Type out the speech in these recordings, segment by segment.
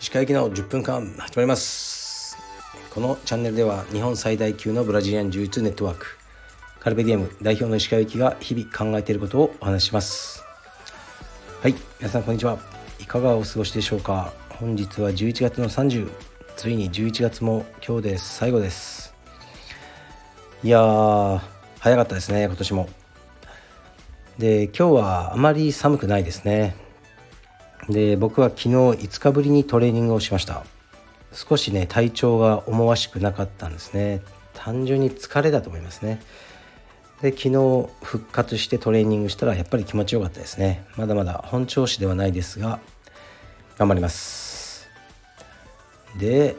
石川行きの10分間始まります。このチャンネルでは日本最大級のブラジリアン柔術ネットワークカルベディエム代表の石川行きが日々考えていることをお話しします。はい皆さんこんにちは。いかがお過ごしでしょうか。本日は11月の30ついに11月も今日で最後です。いやー早かったですね今年も。で今日はあまり寒くないですね。で僕は昨日5日ぶりにトレーニングをしました。少しね体調が思わしくなかったんですね。単純に疲れだと思いますね。で昨日復活してトレーニングしたらやっぱり気持ちよかったですね。まだまだ本調子ではないですが頑張ります。で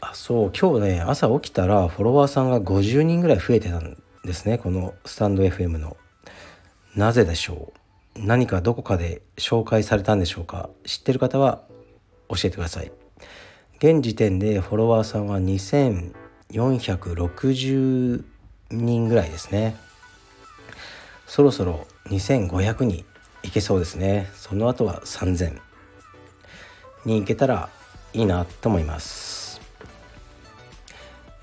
あそう今日ね朝起きたらフォロワーさんが50人ぐらい増えてたんですねこのスタンド FM の。なぜでしょう？何かどこかで紹介されたんでしょうか？知ってる方は教えてください。現時点でフォロワーさんは2460人ぐらいですね。そろそろ2500にいけそうですね。その後は3000に行けたらいいなと思います。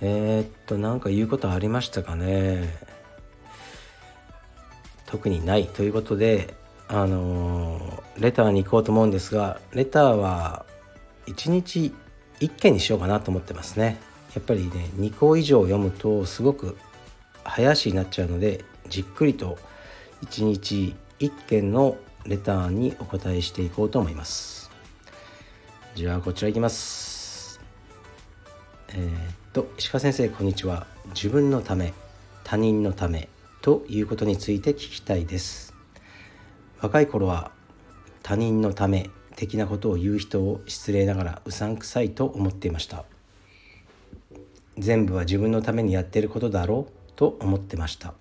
えー、っと何か言うことありましたかね。特にないということであのー、レターに行こうと思うんですがレターは1日1件にしようかなと思ってますね。やっぱりね2個以上読むとすごく早足になっちゃうのでじっくりと1日1件のレターにお答えしていこうと思います。じゃあこちらいきます。えー、っと石川先生こんにちは。自分のため他人のためということについて聞きたいです。若い頃は他人のため的なことを言う人を失礼ながらうさんくさいと思っていました。全部は自分のためにやってることだろうと思ってました。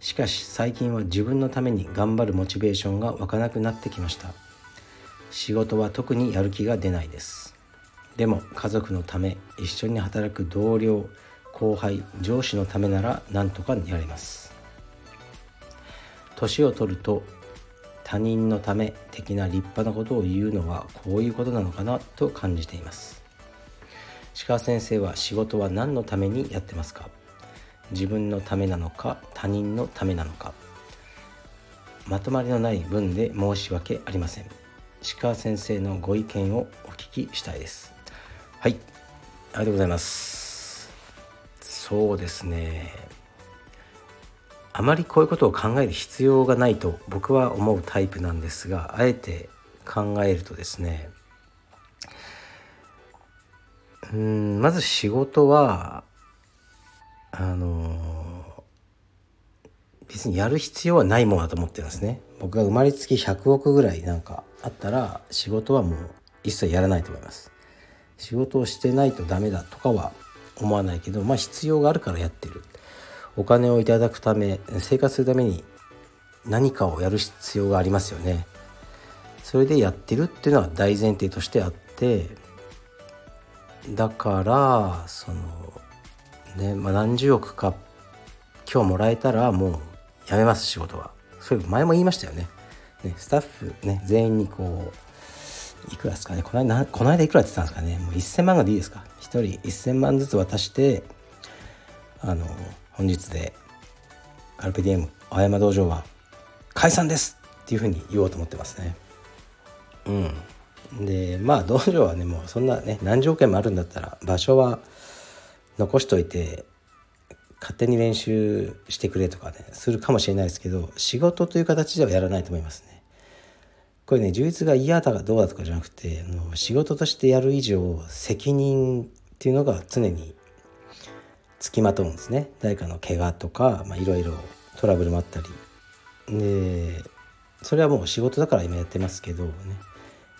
しかし最近は自分のために頑張るモチベーションが湧かなくなってきました。仕事は特にやる気が出ないです。でも家族のため一緒に働く同僚後輩上司のためなら何とかやれます。年を取ると他人のため的な立派なことを言うのはこういうことなのかなと感じています。鹿先生は仕事は何のためにやってますか？自分のためなのか他人のためなのか。まとまりのない文で申し訳ありません。鹿先生のご意見をお聞きしたいです。はい。ありがとうございます。そうですね。あまりこういうことを考える必要がないと僕は思うタイプなんですがあえて考えるとですねうんまず仕事はあの別にやる必要はないものだと思ってるんですね。僕が生まれつき100億ぐらいなんかあったら仕事はもう一切やらないと思います。仕事をしてないとダメだとかは思わないけどまあ必要があるからやってる。お金をいただくため生活するために何かをやる必要がありますよね。それでやってるっていうのは大前提としてあってだからそのね、まあ、何十億か今日もらえたらもうやめます仕事は。それ前も言いましたよね。ねスタッフね全員にこういくらですかね？この間この間いくらって言ったんですかね？もう1000万がでいいですか？1人1000万ずつ渡してあの本日でカルペディエム青山道場は解散ですっていうふうに言おうと思ってますね。うん。でまあ道場はねもうそんなね何条件もあるんだったら場所は残しといて勝手に練習してくれとかねするかもしれないですけど仕事という形ではやらないと思いますね。これね充実が嫌だかどうだとかじゃなくてあの仕事としてやる以上責任っていうのが常につきまとうんですね。誰かの怪我とかいろいろトラブルもあったり。でそれはもう仕事だから今やってますけどね。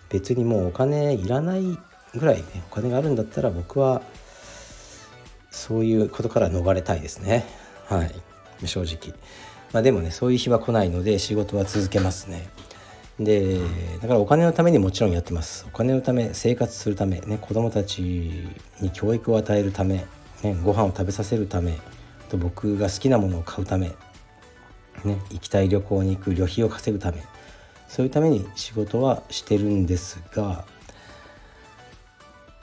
別にもうお金いらないぐらいねお金があるんだったら僕はそういうことから逃れたいですね。はい。正直。まあでもねそういう日は来ないので仕事は続けますね。でだからお金のためにもちろんやってます。お金のため生活するためね子供たちに教育を与えるため、ね、ご飯を食べさせるためと僕が好きなものを買うためね、行きたい旅行に行く旅費を稼ぐためそういうために仕事はしてるんですが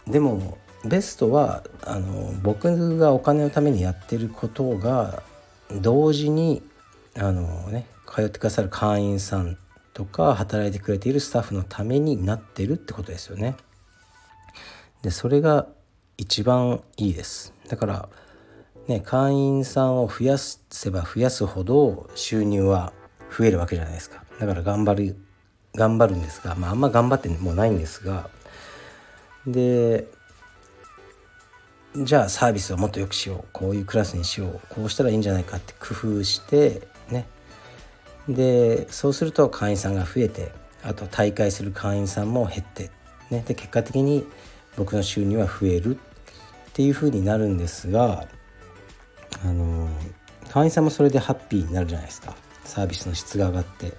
でもベストはあの僕がお金のためにやってることが同時にあのね通ってくださる会員さんとか働いてくれているスタッフのためになってるってことですよね。でそれが一番いいです。だからね会員さんを増やせば増やすほど収入は増えるわけじゃないですか。だから頑張る頑張るんですが、まあ、あんま頑張ってもないんですがでじゃあサービスをもっと良くしようこういうクラスにしようこうしたらいいんじゃないかって工夫してでそうすると会員さんが増えてあと大会する会員さんも減って、ね、で結果的に僕の収入は増えるっていうふうになるんですがあの会員さんもそれでハッピーになるじゃないですか。サービスの質が上がって。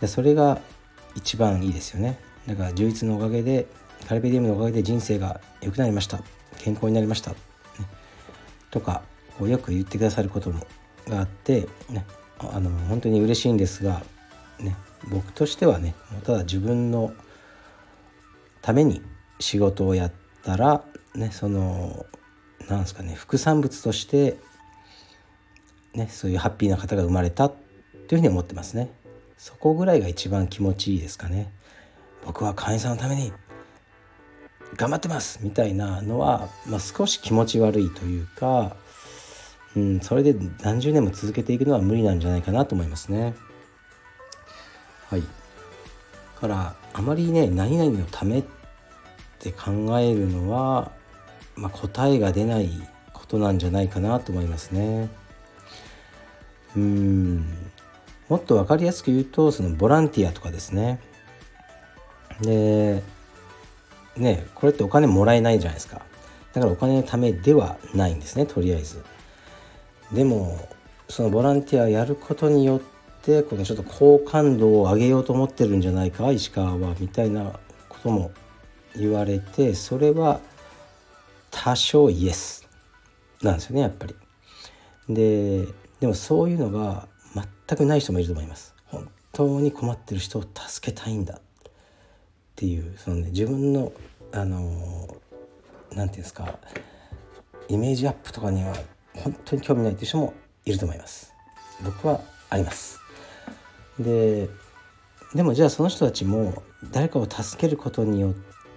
でそれが一番いいですよね。だから充実のおかげでカルペディウムのおかげで人生が良くなりました。健康になりました、ね、とかこうよく言ってくださることもがあって、ね、あの本当に嬉しいんですが、ね、僕としてはねただ自分のために仕事をやったら、ね、そのなんですかね副産物として、ね、そういうハッピーな方が生まれたというふうに思ってますね。そこぐらいが一番気持ちいいですかね。僕は会員さんのために頑張ってますみたいなのは、まあ、少し気持ち悪いというか、うん、それで何十年も続けていくのは無理なんじゃないかなと思いますね。はい。からあまりね何々のためって考えるのは、まあ、答えが出ないことなんじゃないかなと思いますね。うんもっと分かりやすく言うとそのボランティアとかですね。でねこれってお金もらえないじゃないですかだからお金のためではないんですねとりあえずでもそのボランティアやることによってこのちょっと好感度を上げようと思ってるんじゃないか石川はみたいなことも言われてそれは多少イエスなんですよねやっぱり。ででもそういうのが全くない人もいると思います。本当に困ってる人を助けたいんだ。っていうそのね自分のあの何て言うんですかイメージアップとかには本当に興味ないっていう人もいると思います僕はありますででもじゃあその人たちも誰かを助けることによっ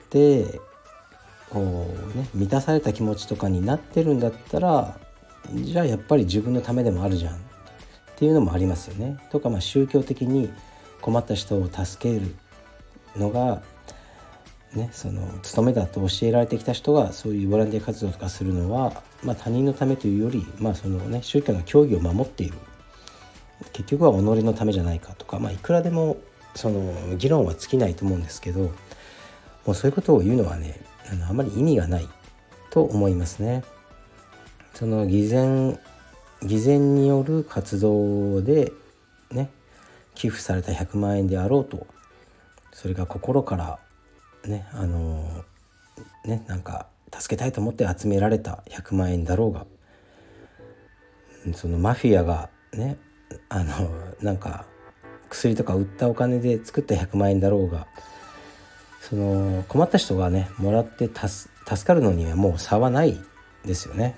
てこうね満たされた気持ちとかになってるんだったらじゃあやっぱり自分のためでもあるじゃんっていうのもありますよね。とかまあ宗教的に困った人を助けるのがね、その務めだと教えられてきた人がそういうボランティア活動とかするのは、まあ、他人のためというより、まあそのね、宗教の教義を守っている結局は己のためじゃないかとか、まあ、いくらでもその議論は尽きないと思うんですけどもうそういうことを言うのはねあのあまり意味がないと思いますね。その偽善偽善による活動でね寄付された100万円であろうとそれが心からねあのねなんか助けたいと思って集められた100万円だろうがそのマフィアがねあのなんか薬とか売ったお金で作った100万円だろうがその困った人がねもらって助かるのにはもう差はないですよね。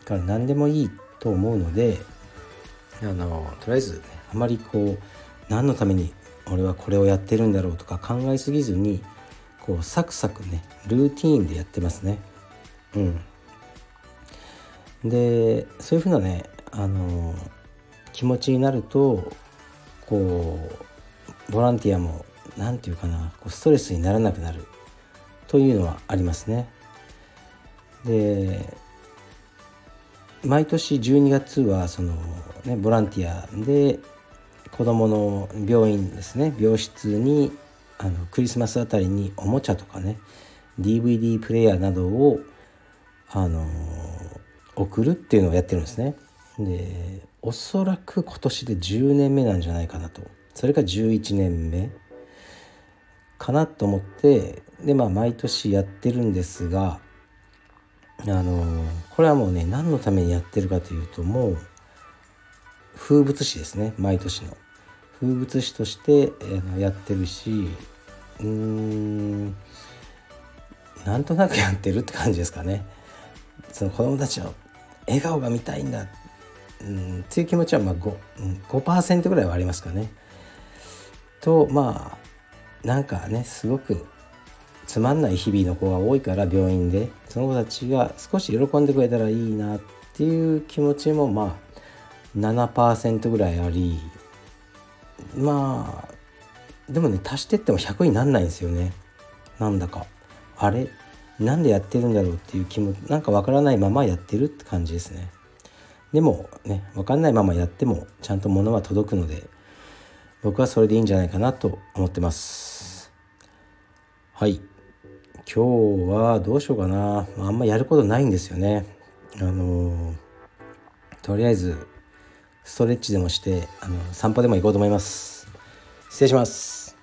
だから何でもいいと思うのであのとりあえず、ね、あまりこう何のために俺はこれをやってるんだろうとか考えすぎずにこうサクサクねルーティーンでやってますね。うん。でそういうふうなねあの気持ちになるとこうボランティアも何て言うかなこうストレスにならなくなる。というのはありますね。で毎年12月はその、ね、ボランティアで子どもの病院ですね病室にあのクリスマスあたりにおもちゃとかね DVD プレーヤーなどをあの送るっていうのをやってるんですね。でおそらく今年で10年目なんじゃないかなと。それが11年目かなと思ってでまあ毎年やってるんですがあのこれはもうね何のためにやってるかというともう風物詩ですね。毎年の。風物詩として、え、やってるしうーんなんとなくやってるって感じですかね。その子供たちの笑顔が見たいんだ、うん、っていう気持ちはまあ 5%, 5ぐらいはありますかね。とまあなんかねすごくつまんない日々の子が多いから病院でその子たちが少し喜んでくれたらいいなっていう気持ちもまあ7%ぐらいありまあでもね足してっても100になんないんですよね。なんだか。あれなんでやってるんだろうっていう気もなんかわからないままやってるって感じですね。でもねわかんないままやってもちゃんと物は届くので僕はそれでいいんじゃないかなと思ってます。はい。今日はどうしようかな。あんまやることないんですよね。あのとりあえずストレッチでもしてあの散歩でも行こうと思います。失礼します。